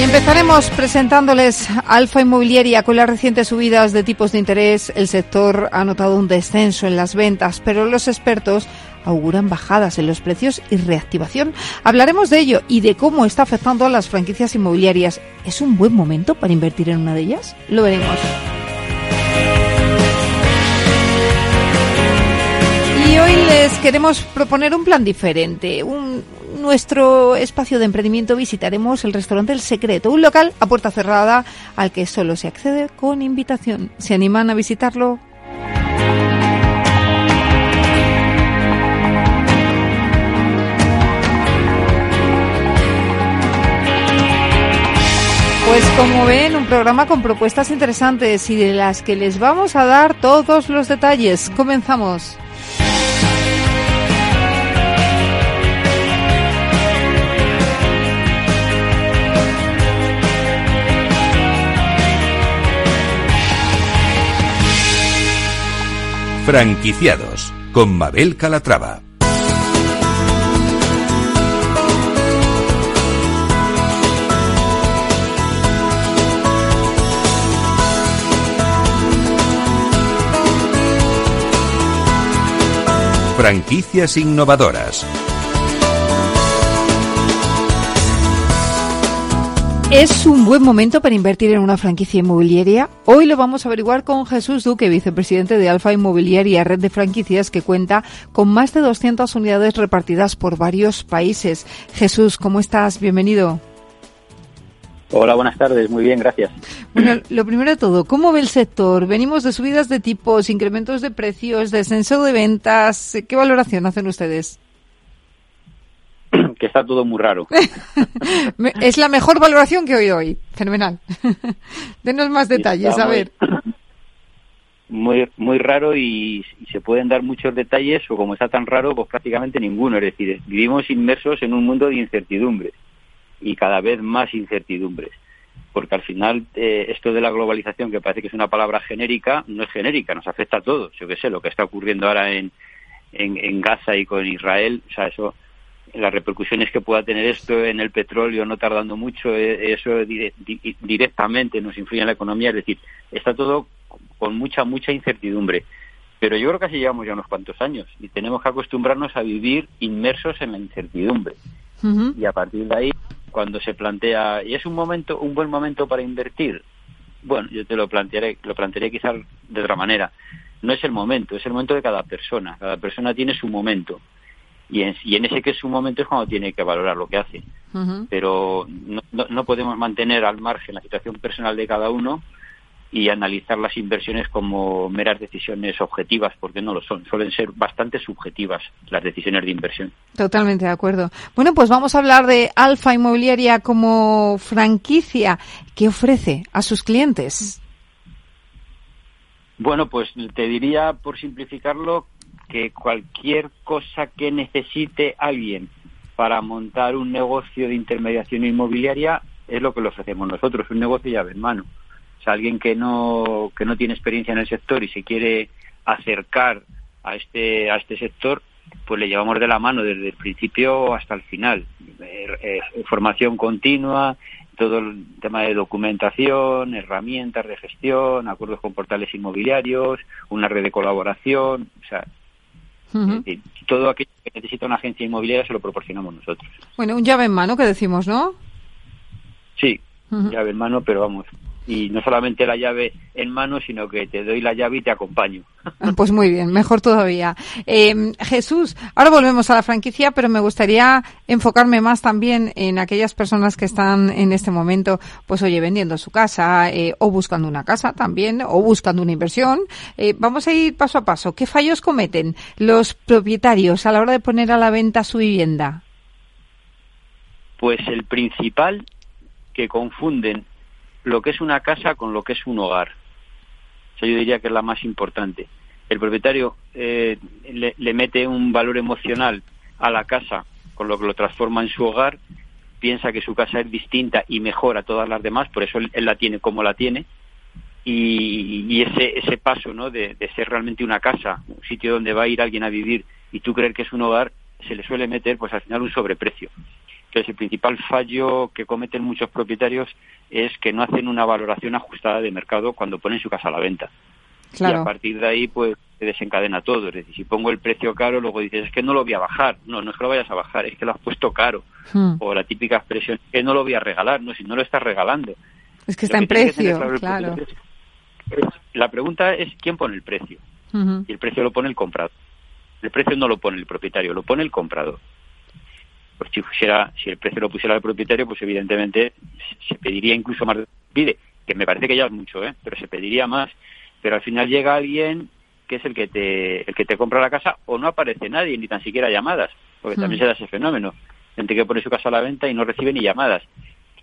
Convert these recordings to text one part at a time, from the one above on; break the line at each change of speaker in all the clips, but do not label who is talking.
Y empezaremos presentándoles Alfa Inmobiliaria. Con las recientes subidas de tipos de interés, el sector ha notado un descenso en las ventas, pero los expertos auguran bajadas en los precios y reactivación. Hablaremos de ello y de cómo está afectando a las franquicias inmobiliarias. ¿Es un buen momento para invertir en una de ellas? Lo veremos. Queremos proponer un plan diferente, un, nuestro espacio de emprendimiento visitaremos el restaurante El Secreto, un local a puerta cerrada al que solo se accede con invitación. ¿Se animan a visitarlo? Pues como ven, un programa con propuestas interesantes y de las que les vamos a dar todos los detalles. Comenzamos.
Franquiciados con Mabel Calatrava. Franquicias innovadoras.
¿Es un buen momento para invertir en una franquicia inmobiliaria? Hoy lo vamos a averiguar con Jesús Duque, vicepresidente de Alfa Inmobiliaria, red de franquicias que cuenta con más de 200 unidades repartidas por varios países. Jesús, ¿cómo estás? Bienvenido.
Hola, buenas tardes. Muy bien, gracias.
Bueno, lo primero de todo, ¿cómo ve el sector? Venimos de subidas de tipos, incrementos de precios, descenso de ventas. ¿Qué valoración hacen ustedes?
que está todo muy raro.
es la mejor valoración que he oído hoy. Fenomenal. Denos más detalles, a ver.
Muy, muy raro y, se pueden dar muchos detalles o como está tan raro, pues prácticamente ninguno. Es decir, vivimos inmersos en un mundo de incertidumbres y cada vez más incertidumbres. Porque al final eh, esto de la globalización, que parece que es una palabra genérica, no es genérica, nos afecta a todos. Yo qué sé, lo que está ocurriendo ahora en, en, en Gaza y con Israel, o sea, eso las repercusiones que pueda tener esto en el petróleo no tardando mucho, eh, eso directamente nos influye en la economía, es decir, está todo con mucha, mucha incertidumbre. Pero yo creo que así llevamos ya unos cuantos años y tenemos que acostumbrarnos a vivir inmersos en la incertidumbre. Y a partir de ahí, cuando se plantea, ¿y es un momento, un buen momento para invertir? Bueno, yo te lo plantearé, lo plantearé quizás de otra manera. No es el momento, es el momento de cada persona. Cada persona tiene su momento y en, ese que es su momento es cuando tiene que valorar lo que hace. Pero no, no, podemos mantener al margen la situación personal de cada uno y analizar las inversiones como meras decisiones objetivas, porque no lo son. Suelen ser bastante subjetivas las decisiones de inversión.
Totalmente de acuerdo. Bueno, pues vamos a hablar de Alfa Inmobiliaria como franquicia. ¿Qué ofrece a sus clientes?
Bueno, pues te diría, por simplificarlo, que cualquier cosa que necesite alguien para montar un negocio de intermediación inmobiliaria es lo que le ofrecemos nosotros, un negocio llave en mano. O sea, alguien que no, que no tiene experiencia en el sector y se quiere acercar a este, a este sector, pues le llevamos de la mano desde el principio hasta el final. Eh, eh, formación continua, todo el tema de documentación, herramientas de gestión, acuerdos con portales inmobiliarios, una red de colaboración, o sea, todo aquello que necesita una agencia inmobiliaria se lo proporcionamos nosotros.
Bueno, un llave en mano que decimos, ¿no?
Sí, llave en mano, pero vamos, y no solamente la llave en mano, sino que te doy la llave y te acompaño.
Pues muy bien, mejor todavía. Eh, Jesús, ahora volvemos a la franquicia, pero me gustaría enfocarme más también en aquellas personas que están en este momento, pues oye, vendiendo su casa eh, o buscando una casa también o buscando una inversión. Eh, vamos a ir paso a paso. ¿Qué fallos cometen los propietarios a la hora de poner a la venta su vivienda?
Pues el principal que confunden lo que es una casa con lo que es un hogar. O yo diría que es la más importante. El propietario eh, le, mete un valor emocional a la casa, con lo que lo transforma en su hogar, piensa que su casa es distinta y mejor a todas las demás, por eso él, él la tiene como la tiene, y, y ese, ese paso ¿no? De, de, ser realmente una casa, un sitio donde va a ir alguien a vivir y tú creer que es un hogar, se le suele meter pues al final un sobreprecio. Entonces el principal fallo que cometen muchos propietarios es que no hacen una valoración ajustada de mercado cuando ponen su casa a la venta.
Claro.
Y a partir de ahí pues se desencadena todo. Es decir, si pongo el precio caro, luego dices, es que no lo voy a bajar. No, no es que lo vayas a bajar, es que lo has puesto caro.
Hmm.
O la típica expresión, que no lo voy a regalar. No, si no lo estás regalando.
Es que está en
que tener
precio, claro.
es- La pregunta es quién pone el precio. Y el precio lo pone el comprador. El precio no lo pone el propietario, lo pone el comprador. Pues si, pusiera, si el precio lo pusiera el propietario, pues evidentemente se pediría incluso más. de- Pide, que me parece que ya es mucho, ¿eh? pero se pediría más. Pero al final llega alguien que es el que te el que te compra la casa o no aparece nadie, ni tan siquiera llamadas, porque también se da ese fenómeno. Gente que pone su casa a la venta y no recibe ni llamadas.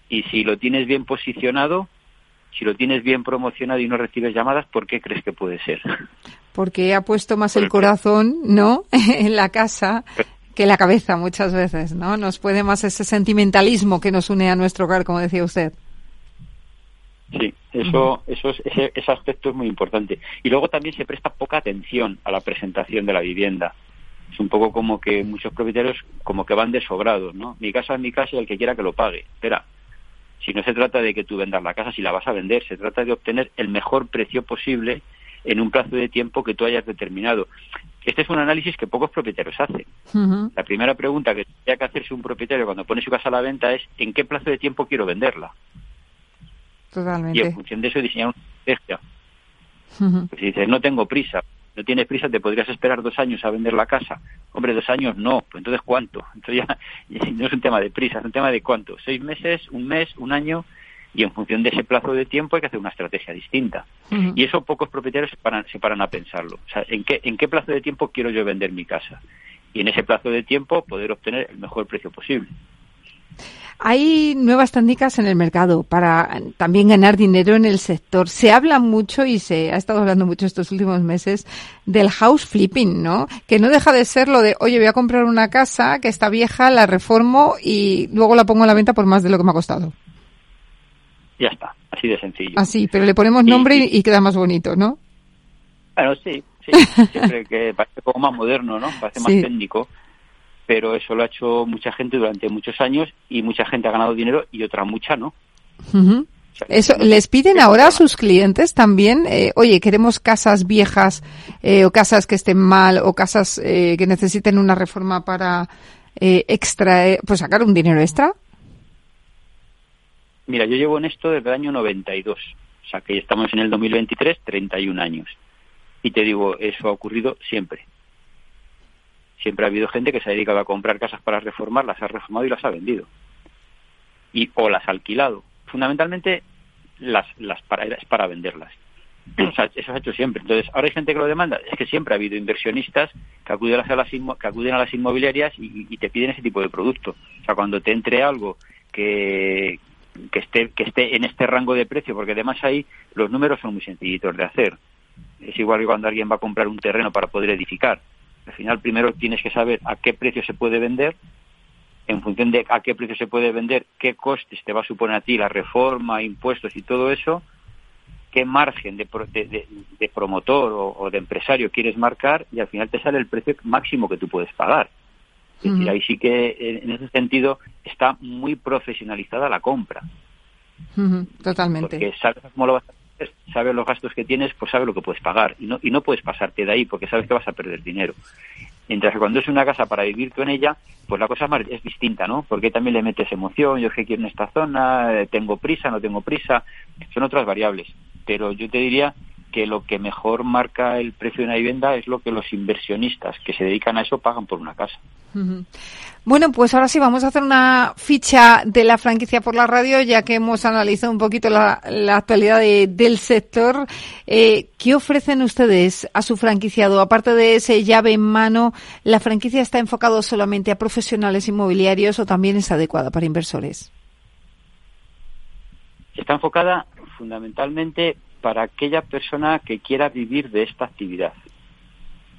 Y si lo tienes bien posicionado, si lo tienes bien promocionado y no recibes llamadas, ¿por qué crees que puede ser?
Porque ha puesto más el corazón, ¿no? en la casa que la cabeza muchas veces, ¿no? Nos puede más ese sentimentalismo que nos une a nuestro hogar, como decía usted.
Sí, eso, eso es- ese, ese aspecto es muy importante. Y luego también se presta poca atención a la presentación de la vivienda. Es un poco como que muchos propietarios como que van desobrados, ¿no? Mi casa es mi casa y el que quiera que lo pague. Espera, si no se trata de que tú vendas la casa, si la vas a vender, se trata de obtener el mejor precio posible en un plazo de tiempo que tú hayas determinado. Este es un análisis que pocos propietarios hacen. La primera pregunta que tiene que hacerse un propietario cuando pone su casa a la venta es ¿en qué plazo de tiempo quiero venderla? Y en
Totalmente.
función de eso diseñar una estrategia. Pues si dices, no tengo prisa, no tienes prisa, te podrías esperar dos años a vender la casa. Hombre, dos años no, pues entonces ¿cuánto? Entonces ya no es un tema de prisa, es un tema de cuánto. ¿Seis meses, un mes, un año? Y en función de ese plazo de tiempo hay que hacer una estrategia distinta. Y eso pocos propietarios se paran, se paran a pensarlo. O sea, ¿en qué, ¿en qué plazo de tiempo quiero yo vender mi casa? Y en ese plazo de tiempo poder obtener el mejor precio posible.
Hay nuevas técnicas en el mercado para también ganar dinero en el sector. Se habla mucho y se ha estado hablando mucho estos últimos meses del house flipping, ¿no? Que no deja de ser lo de, oye, voy a comprar una casa que está vieja, la reformo y luego la pongo a la venta por más de lo que me ha costado.
Ya está, así de sencillo.
Así, pero le ponemos nombre
y-
queda más bonito, ¿no?
Bueno, sí, sí, siempre que parece como más moderno, ¿no? Parece más
Sí.
técnico, pero eso lo ha hecho mucha gente durante muchos años y mucha gente ha ganado dinero y otra mucha no. Sea,
Eso, ¿les piden ahora a sus clientes también, eh, oye, queremos casas viejas eh, o casas que estén mal o casas eh, que necesiten una reforma para eh, extraer, pues sacar un dinero extra?
Mira, yo llevo en esto desde el año 92, o sea que estamos en el 2023, 31 años. Y te digo, eso ha ocurrido siempre. Siempre ha habido gente que se ha dedicado a comprar casas para reformar, las ha reformado y las ha vendido. Y, o las ha alquilado. Fundamentalmente, las, para, es para venderlas. O sea, eso se ha hecho siempre. Entonces, ahora hay gente que lo demanda. Es que siempre ha habido inversionistas que acuden a las, que acuden a las inmobiliarias y, y te piden ese tipo de producto. O sea, cuando te entre algo que, que esté que esté en este rango de precio, porque además ahí los números son muy sencillitos de hacer. Es igual que cuando alguien va a comprar un terreno para poder edificar. Al final primero tienes que saber a qué precio se puede vender, en función de a qué precio se puede vender, qué costes te va a suponer a ti la reforma, impuestos y todo eso, qué margen de, de promotor o, o de empresario quieres marcar y al final te sale el precio máximo que tú puedes pagar. Es decir, ahí sí que eh, en ese sentido está muy profesionalizada la compra.
Totalmente.
Porque sabes cómo lo vas a hacer, sabes los gastos que tienes, pues sabes lo que puedes pagar. Y no, y no puedes pasarte de ahí porque sabes que vas a perder dinero. Mientras que cuando es una casa para vivir tú en ella, pues la cosa es distinta, ¿no? Porque también le metes emoción, yo es que quiero en esta zona, eh, tengo prisa, no tengo prisa, son otras variables. Pero yo te diría que lo que mejor marca el precio de una vivienda es lo que los inversionistas que se dedican a eso pagan por una casa.
Bueno, pues ahora sí vamos a hacer una ficha de la franquicia por la radio, ya que hemos analizado un poquito la, la actualidad de- del sector. Eh, ¿Qué ofrecen ustedes a su franquiciado? Aparte de ese llave en mano, ¿la franquicia está enfocado solamente a profesionales inmobiliarios o también es adecuada para inversores?
Está enfocada fundamentalmente para aquella persona que quiera vivir de esta actividad.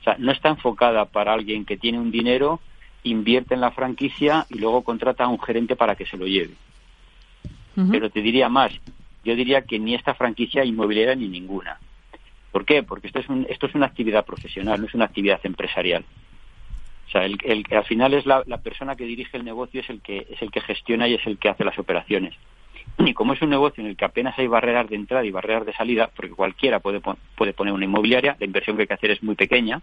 O sea, no está enfocada para alguien que tiene un dinero, invierte en la franquicia y luego contrata a un gerente para que se lo lleve. Pero te diría más, yo diría que ni esta franquicia inmobiliaria ni ninguna. ¿Por qué? Porque esto es, un, esto es una actividad profesional, no es una actividad empresarial. O sea, el, el, al final es la, la, persona que dirige el negocio es el que es el que gestiona y es el que hace las operaciones. Y como es un negocio en el que apenas hay barreras de entrada y barreras de salida, porque cualquiera puede, puede poner una inmobiliaria, la inversión que hay que hacer es muy pequeña,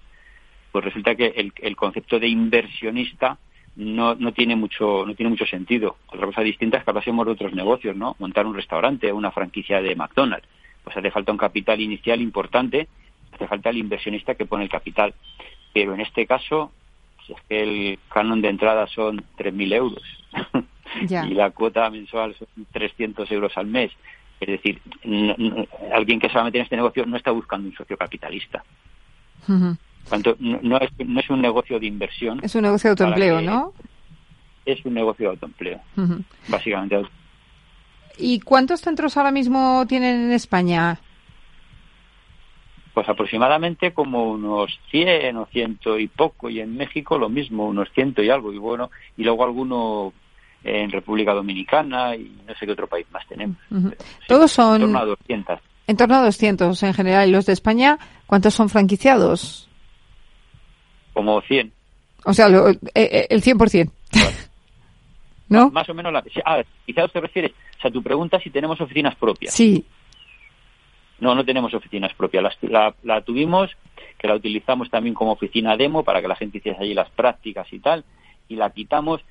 pues resulta que el, concepto de inversionista no, no tiene mucho no tiene mucho sentido. Otra cosa distinta es que hablásemos de otros negocios, ¿no? Montar un restaurante, una franquicia de McDonald's. Pues hace falta un capital inicial importante, hace falta el inversionista que pone el capital. Pero en este caso, pues es que el canon de entrada son 3.000 euros y la cuota mensual son 300 euros al mes. Es decir, alguien que se va a meter en este negocio no está buscando un socio capitalista. Tanto, no, es, no es un negocio de inversión.
Es un negocio de autoempleo, ¿no?
Es un negocio de autoempleo, básicamente.
¿Y cuántos centros ahora mismo tienen en España?
Pues aproximadamente como unos 100 o ciento y poco, y en México lo mismo, unos ciento y algo, y bueno, y luego alguno en República Dominicana y no sé qué otro país más tenemos.
Todos son...
En torno a 200.
En torno a 200 en general. ¿Y los de España cuántos son franquiciados?
Como 100.
O sea, lo, eh, eh el 100%. ¿No?
Más o menos la... Ah, quizás te refieres... O sea, tu pregunta si tenemos oficinas propias.
Sí.
No, no tenemos oficinas propias. La, la, tuvimos, que la utilizamos también como oficina demo para que la gente hiciese allí las prácticas y tal, y la quitamos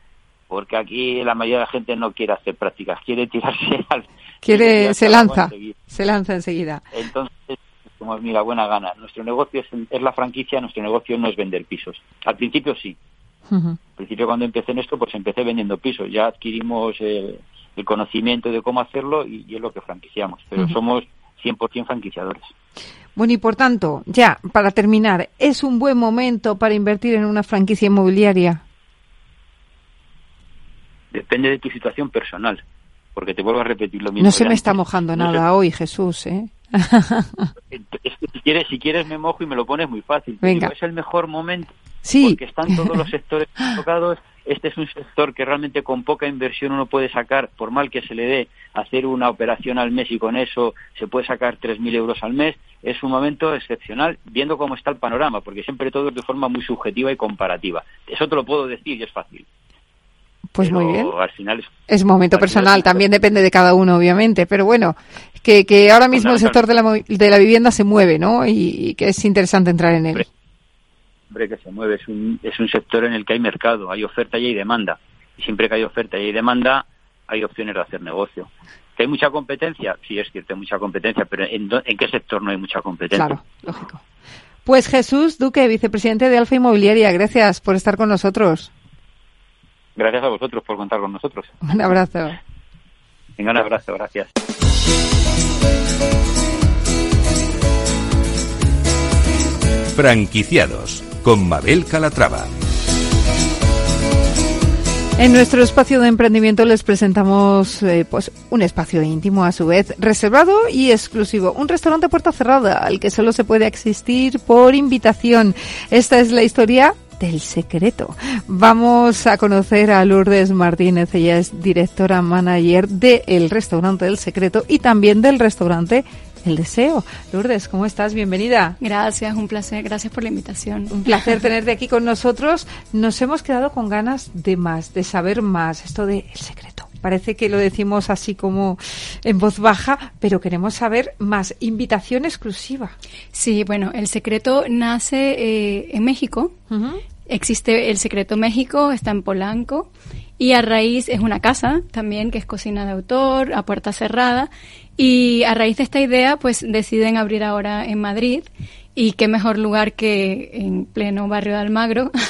porque aquí la mayoría de la gente no quiere hacer prácticas, quiere tirarse al...
Quiere, se lanza, se lanza enseguida.
Entonces, como mira, buena gana. Nuestro negocio es, es, la franquicia, nuestro negocio no es vender pisos. Al principio sí. Uh -huh. Al principio cuando empecé en esto, pues empecé vendiendo pisos. Ya adquirimos el, el conocimiento de cómo hacerlo y, y, es lo que franquiciamos. Pero uh -huh. somos 100% franquiciadores.
Bueno, y por tanto, ya, para terminar, ¿es un buen momento para invertir en una franquicia inmobiliaria?
Depende de tu situación personal, porque te vuelvo a repetir lo mismo.
No se me está mojando no nada hoy, Jesús, ¿eh?
es que si quieres, si quieres me mojo y me lo pones muy fácil.
Venga.
es el mejor momento
sí.
porque están todos los sectores tocados. Este es un sector que realmente con poca inversión uno puede sacar, por mal que se le dé, hacer una operación al mes y con eso se puede sacar 3.000 euros al mes. Es un momento excepcional viendo cómo está el panorama, porque siempre todo es de forma muy subjetiva y comparativa. Eso te lo puedo decir y es fácil.
Pues
pero
muy bien.
Al final es,
es momento personal, también depende de cada uno, obviamente. Pero bueno, que, que ahora mismo el sector de la, de la vivienda se mueve, ¿no? Y, y que es interesante entrar en él.
Hombre, que se mueve. Es un, es un sector en el que hay mercado, hay oferta y hay demanda. Y siempre que hay oferta y hay demanda, hay opciones de hacer negocio. ¿Que hay mucha competencia? Sí, es cierto, hay mucha competencia, pero ¿en, ¿en qué sector no hay mucha competencia?
Claro, lógico. Pues Jesús Duque, vicepresidente de Alfa Inmobiliaria, gracias por estar con nosotros.
Gracias a vosotros por contar con nosotros.
Un abrazo.
Venga, un abrazo, gracias.
Franquiciados con Mabel Calatrava.
En nuestro espacio de emprendimiento les presentamos eh, pues un espacio íntimo a su vez reservado y exclusivo, un restaurante puerta cerrada al que solo se puede asistir por invitación. Esta es la historia del secreto. Vamos a conocer a Lourdes Martínez, ella es directora manager del restaurante del secreto y también del restaurante el deseo. Lourdes, ¿cómo estás? Bienvenida.
Gracias, un placer. Gracias por la invitación.
Un placer tenerte aquí con nosotros. Nos hemos quedado con ganas de más, de saber más. Esto de el secreto. Parece que lo decimos así como en voz baja, pero queremos saber más. Invitación exclusiva.
Sí, bueno, el secreto nace eh, en México. Uh -huh. Existe el secreto México, está en Polanco. Y a raíz es una casa también que es cocina de autor, a puerta cerrada. Y a raíz de esta idea, pues deciden abrir ahora en Madrid. Y qué mejor lugar que en pleno barrio de Almagro.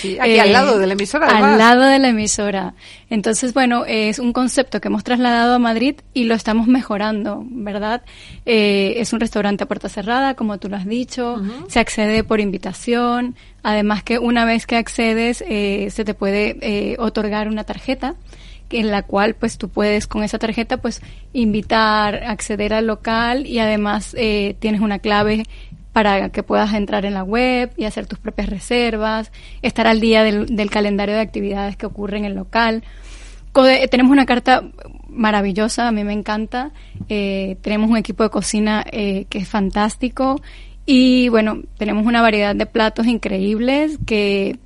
Sí, aquí eh, al lado de la emisora. Además.
Al lado de la emisora. Entonces, bueno, es un concepto que hemos trasladado a Madrid y lo estamos mejorando, ¿verdad? Eh, es un restaurante a puerta cerrada, como tú lo has dicho. Uh -huh. Se accede por invitación. Además que una vez que accedes, eh, se te puede otorgar una tarjeta en la cual pues tú puedes con esa tarjeta pues invitar, acceder al local y además eh, tienes una clave para que puedas entrar en la web y hacer tus propias reservas, estar al día del, calendario de actividades que ocurre en el local. tenemos una carta maravillosa, a mí me encanta. Eh, tenemos un equipo de cocina eh, que es fantástico y bueno, tenemos una variedad de platos increíbles que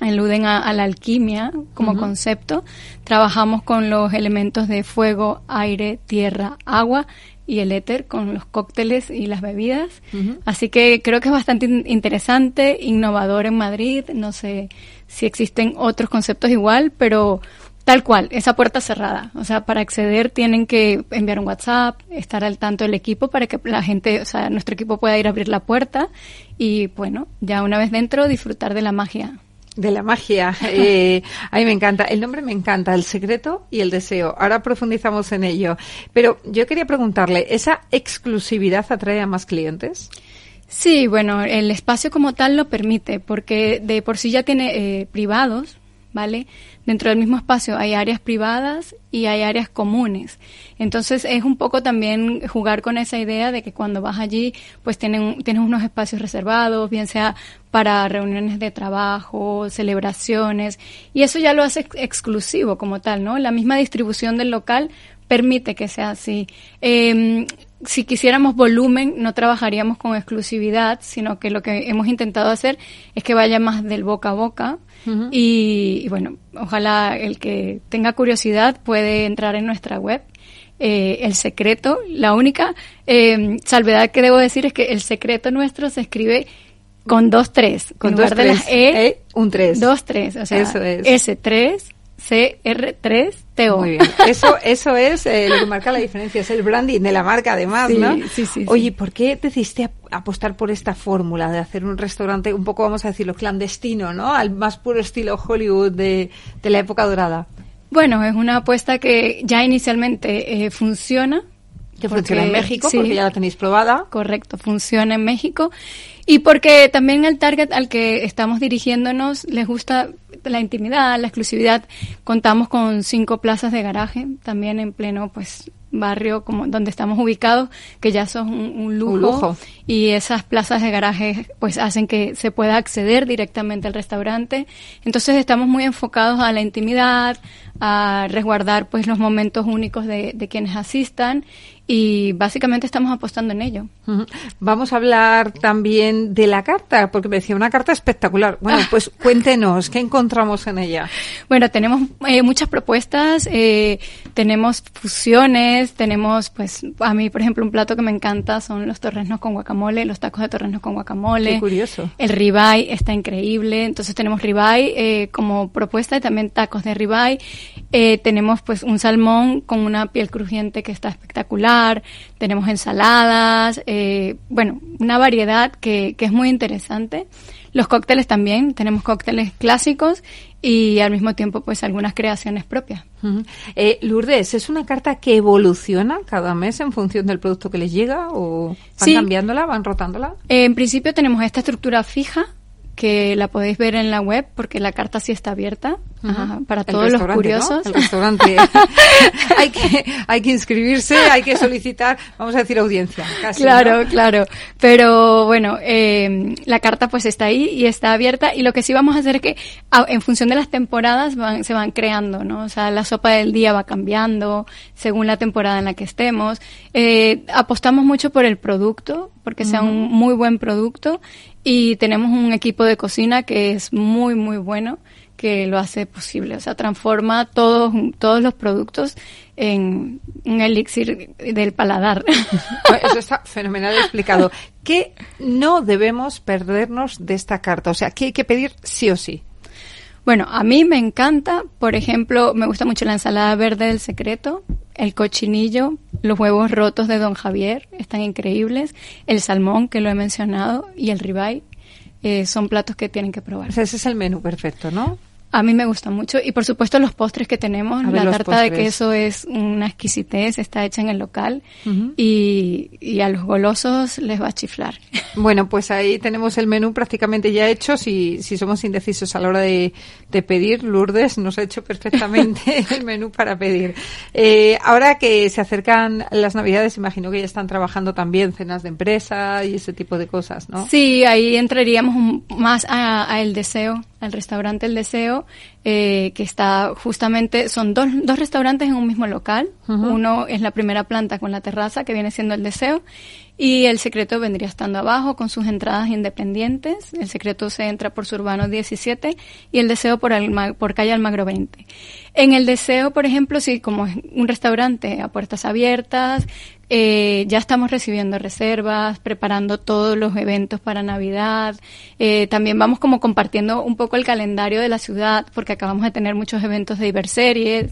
aluden a, la alquimia como concepto. Trabajamos con los elementos de fuego, aire, tierra, agua y el éter con los cócteles y las bebidas. Así que creo que es bastante interesante, innovador en Madrid. No sé si existen otros conceptos igual, pero tal cual, esa puerta cerrada. O sea, para acceder tienen que enviar un WhatsApp, estar al tanto del equipo para que la gente, o sea, nuestro equipo pueda ir a abrir la puerta y, bueno, ya una vez dentro disfrutar de la magia.
De la magia. Eh, a mí me encanta. El nombre me encanta, el secreto y el deseo. Ahora profundizamos en ello. Pero yo quería preguntarle, ¿esa exclusividad atrae a más clientes?
Sí, bueno, el espacio como tal lo permite, porque de por sí ya tiene eh, privados, ¿vale? Dentro del mismo espacio hay áreas privadas y hay áreas comunes. Entonces es un poco también jugar con esa idea de que cuando vas allí, pues tienen, tienes unos espacios reservados, bien sea para reuniones de trabajo, celebraciones, y eso ya lo hace exclusivo como tal, ¿no? La misma distribución del local permite que sea así. Em, si quisiéramos volumen, no trabajaríamos con exclusividad, sino que lo que hemos intentado hacer es que vaya más del boca a boca. y, bueno, ojalá el que tenga curiosidad puede entrar en nuestra web. Eh, el secreto, la única eh, salvedad que debo decir es que el secreto nuestro se escribe con dos tres.
Con dos tres.
E,
e, un tres.
Dos tres. O sea, Eso es. S3 CR3TO.
Muy bien. Eso, eso es eh, lo que marca la diferencia, es el branding de la marca además, ¿no?
Sí, sí,
Oye, ¿por qué decidiste apostar por esta fórmula de hacer un restaurante un poco, vamos a decirlo, clandestino, ¿no? Al más puro estilo Hollywood de, de la época dorada.
Bueno, es una apuesta que ya inicialmente eh, funciona.
Que funciona en México, porque ya la tenéis probada.
Correcto, funciona en México. Y porque también el target al que estamos dirigiéndonos les gusta la intimidad, la exclusividad. Contamos con cinco plazas de garaje, también en pleno pues barrio como donde estamos ubicados, que ya son un, lujo, y esas plazas de garaje pues hacen que se pueda acceder directamente al restaurante. Entonces estamos muy enfocados a la intimidad, a resguardar pues los momentos únicos de, de quienes asistan y básicamente estamos apostando en ello.
Vamos a hablar también de la carta, porque me decía una carta espectacular. Bueno, pues cuéntenos, ¿qué encontramos en ella?
Bueno, tenemos eh, muchas propuestas, eh, tenemos fusiones, tenemos, pues, a mí, por ejemplo, un plato que me encanta son los torresnos con guacamole, los tacos de torresnos con guacamole.
Qué curioso.
El ribeye está increíble, entonces tenemos ribeye eh, como propuesta y también tacos de ribeye. tenemos, pues, un salmón con una piel crujiente que está espectacular tenemos ensaladas, eh, bueno, una variedad que, que es muy interesante. Los cócteles también, tenemos cócteles clásicos y al mismo tiempo pues algunas creaciones propias.
eh, Lourdes, ¿es una carta que evoluciona cada mes en función del producto que les llega o van cambiándola, van rotándola?
en principio tenemos esta estructura fija que la podéis ver en la web porque la carta sí está abierta para todos los curiosos.
El restaurante. hay, que, hay que inscribirse, hay que solicitar, vamos a decir audiencia.
claro, claro. Pero bueno, eh, la carta pues está ahí y está abierta y lo que sí vamos a hacer es que en función de las temporadas se van creando, ¿no? O sea, la sopa del día va cambiando según la temporada en la que estemos. Eh, apostamos mucho por el producto, porque sea un muy buen producto y tenemos un equipo de cocina que es muy, muy bueno, que lo hace posible. O sea, transforma todos, todos los productos en un elixir del paladar.
Eso está fenomenal explicado. ¿Qué no debemos perdernos de esta carta? O sea, ¿qué hay que pedir sí o sí?
Bueno, a mí me encanta, por ejemplo, me gusta mucho la ensalada verde del secreto, el cochinillo, los huevos rotos de Don Javier, están increíbles, el salmón, que lo he mencionado, y el ribeye, eh, son platos que tienen que probar.
ese es el menú perfecto, ¿no?
A mí me gusta mucho. Y por supuesto los postres que tenemos.
Ver,
la tarta de
postres.
queso es una exquisitez, está hecha en el local. y, y a los golosos les va a chiflar.
Bueno, pues ahí tenemos el menú prácticamente ya hecho. Si, si somos indecisos a la hora de, de pedir, Lourdes nos ha hecho perfectamente el menú para pedir. Eh, ahora que se acercan las Navidades, imagino que ya están trabajando también cenas de empresa y ese tipo de cosas, ¿no?
Sí, ahí entraríamos más a, a El Deseo, al restaurante El Deseo, eh, que está justamente, son dos, dos restaurantes en un mismo local. Uno es la primera planta con la terraza, que viene siendo El Deseo, y El Secreto vendría estando abajo con sus entradas independientes. El Secreto se entra por Surbano 17 y El Deseo por, Alma- por calle Almagro 20. En El Deseo, por ejemplo, sí, como es un restaurante a puertas abiertas, eh, ya estamos recibiendo reservas, preparando todos los eventos para Navidad. Eh, también vamos como compartiendo un poco el calendario de la ciudad, porque acabamos de tener muchos eventos de Iberseries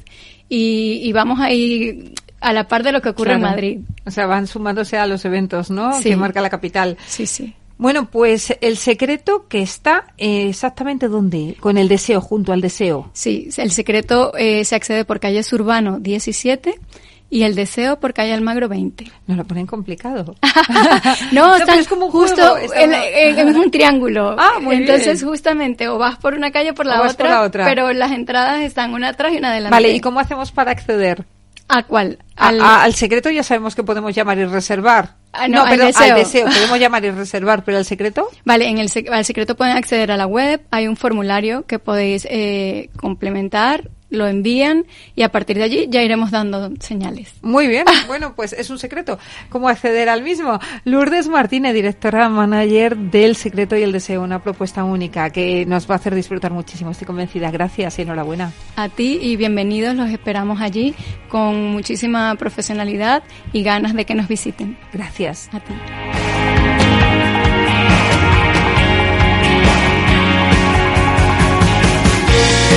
y, y vamos ahí a la par de lo que ocurre en. Madrid.
O sea, van sumándose a los eventos, ¿no?
Sí.
Que marca la capital.
Sí, sí.
Bueno, pues el secreto que está eh, exactamente dónde, con el deseo, junto al deseo.
Sí, el secreto eh, se accede por calle Surbano 17 y el deseo por calle Almagro 20.
Nos lo ponen complicado.
No,
No,
están
pero es como un
justo
juego,
en, en- en un triángulo.
Ah, muy
Entonces,
bien.
justamente, o vas por una calle o por la,
O
otra,
por la otra.
pero las entradas están una atrás y una adelante.
Vale, ¿y cómo hacemos para acceder?
¿A cuál? Al-
a- al secreto ya sabemos que podemos llamar y reservar.
Ah, no, deseo.
al deseo. Podemos llamar y reservar, pero al secreto.
Vale, en el al secreto pueden acceder a la web, hay un formulario que podéis eh, complementar, lo envían y a partir de allí ya iremos dando señales.
Muy bien, bueno, pues es un secreto. ¿Cómo acceder al mismo? Lourdes Martínez, directora manager del Secreto y el Deseo, una propuesta única que nos va a hacer disfrutar muchísimo, estoy convencida. Gracias y enhorabuena.
A ti y bienvenidos, los esperamos allí con muchísima profesionalidad y ganas de que nos visiten.
Gracias.
A ti.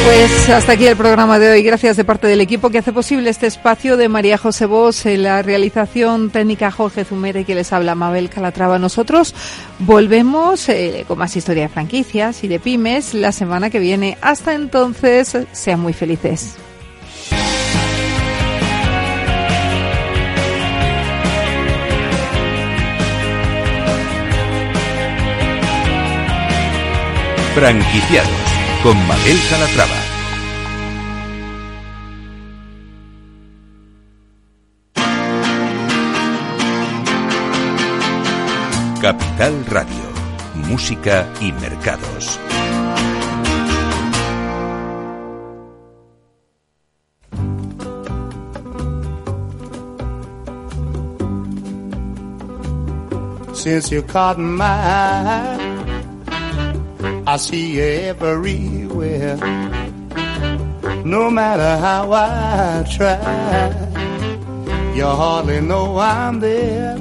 Pues hasta aquí el programa de hoy. Gracias de parte del equipo que hace posible este espacio de María José Bos, la realización técnica Jorge Zumere que les habla Mabel Calatrava. Nosotros volvemos eh, con más historia de franquicias y de pymes la semana que viene. Hasta entonces, sean muy felices.
Franquiciados con Mabel Calatrava. Capital Radio. Música y mercados.
Since you caught my I see you everywhere. No matter how I try, you hardly know I'm there.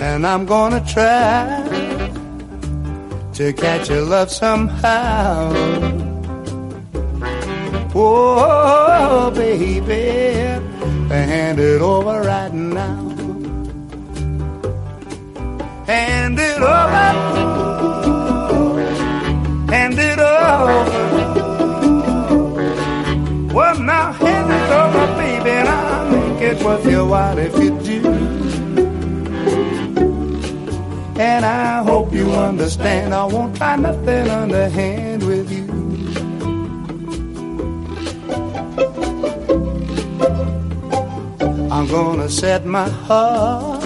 And I'm gonna try to catch your love somehow. Oh, baby, hand it over right now. It worth your if you do. And I hope you understand I won't try nothing underhand with you. I'm gonna set my heart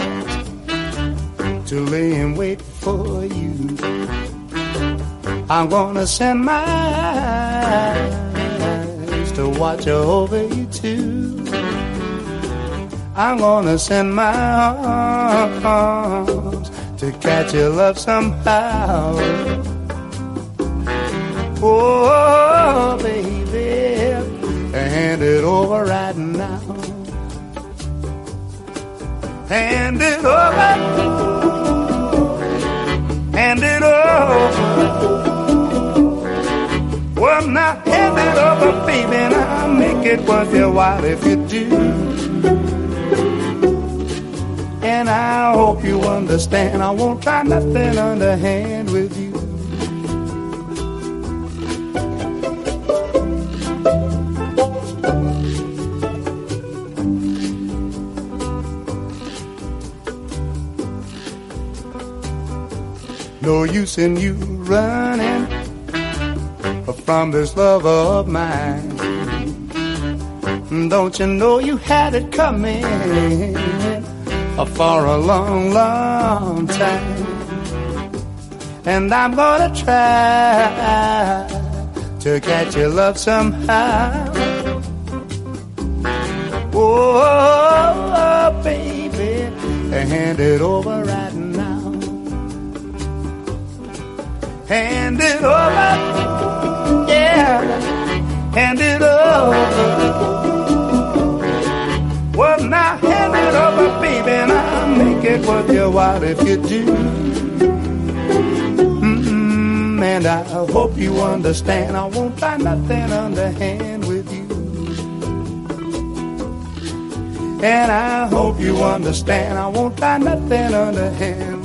to lay in wait for you. I'm gonna send my eyes to watch over you too. I'm gonna send my arms to catch your love somehow. Oh, baby, hand it over right now. Hand it over. Hand it over. Well, now hand it over, baby, and I'll make it worth your while if you do. And I hope you understand, I won't try nothing underhand with you. No use in you running from this love of mine. Don't you know you had it coming? For a long, long time? And I'm gonna try to catch your love somehow. Oh, baby, hand it over right now. Hand it over, yeah, hand it over. Well, now hand it over, baby, and I'll make it worth your while if you do. Mm-mm, and I hope you understand. I won't buy nothing underhand with you. And I hope you understand. I won't buy nothing underhand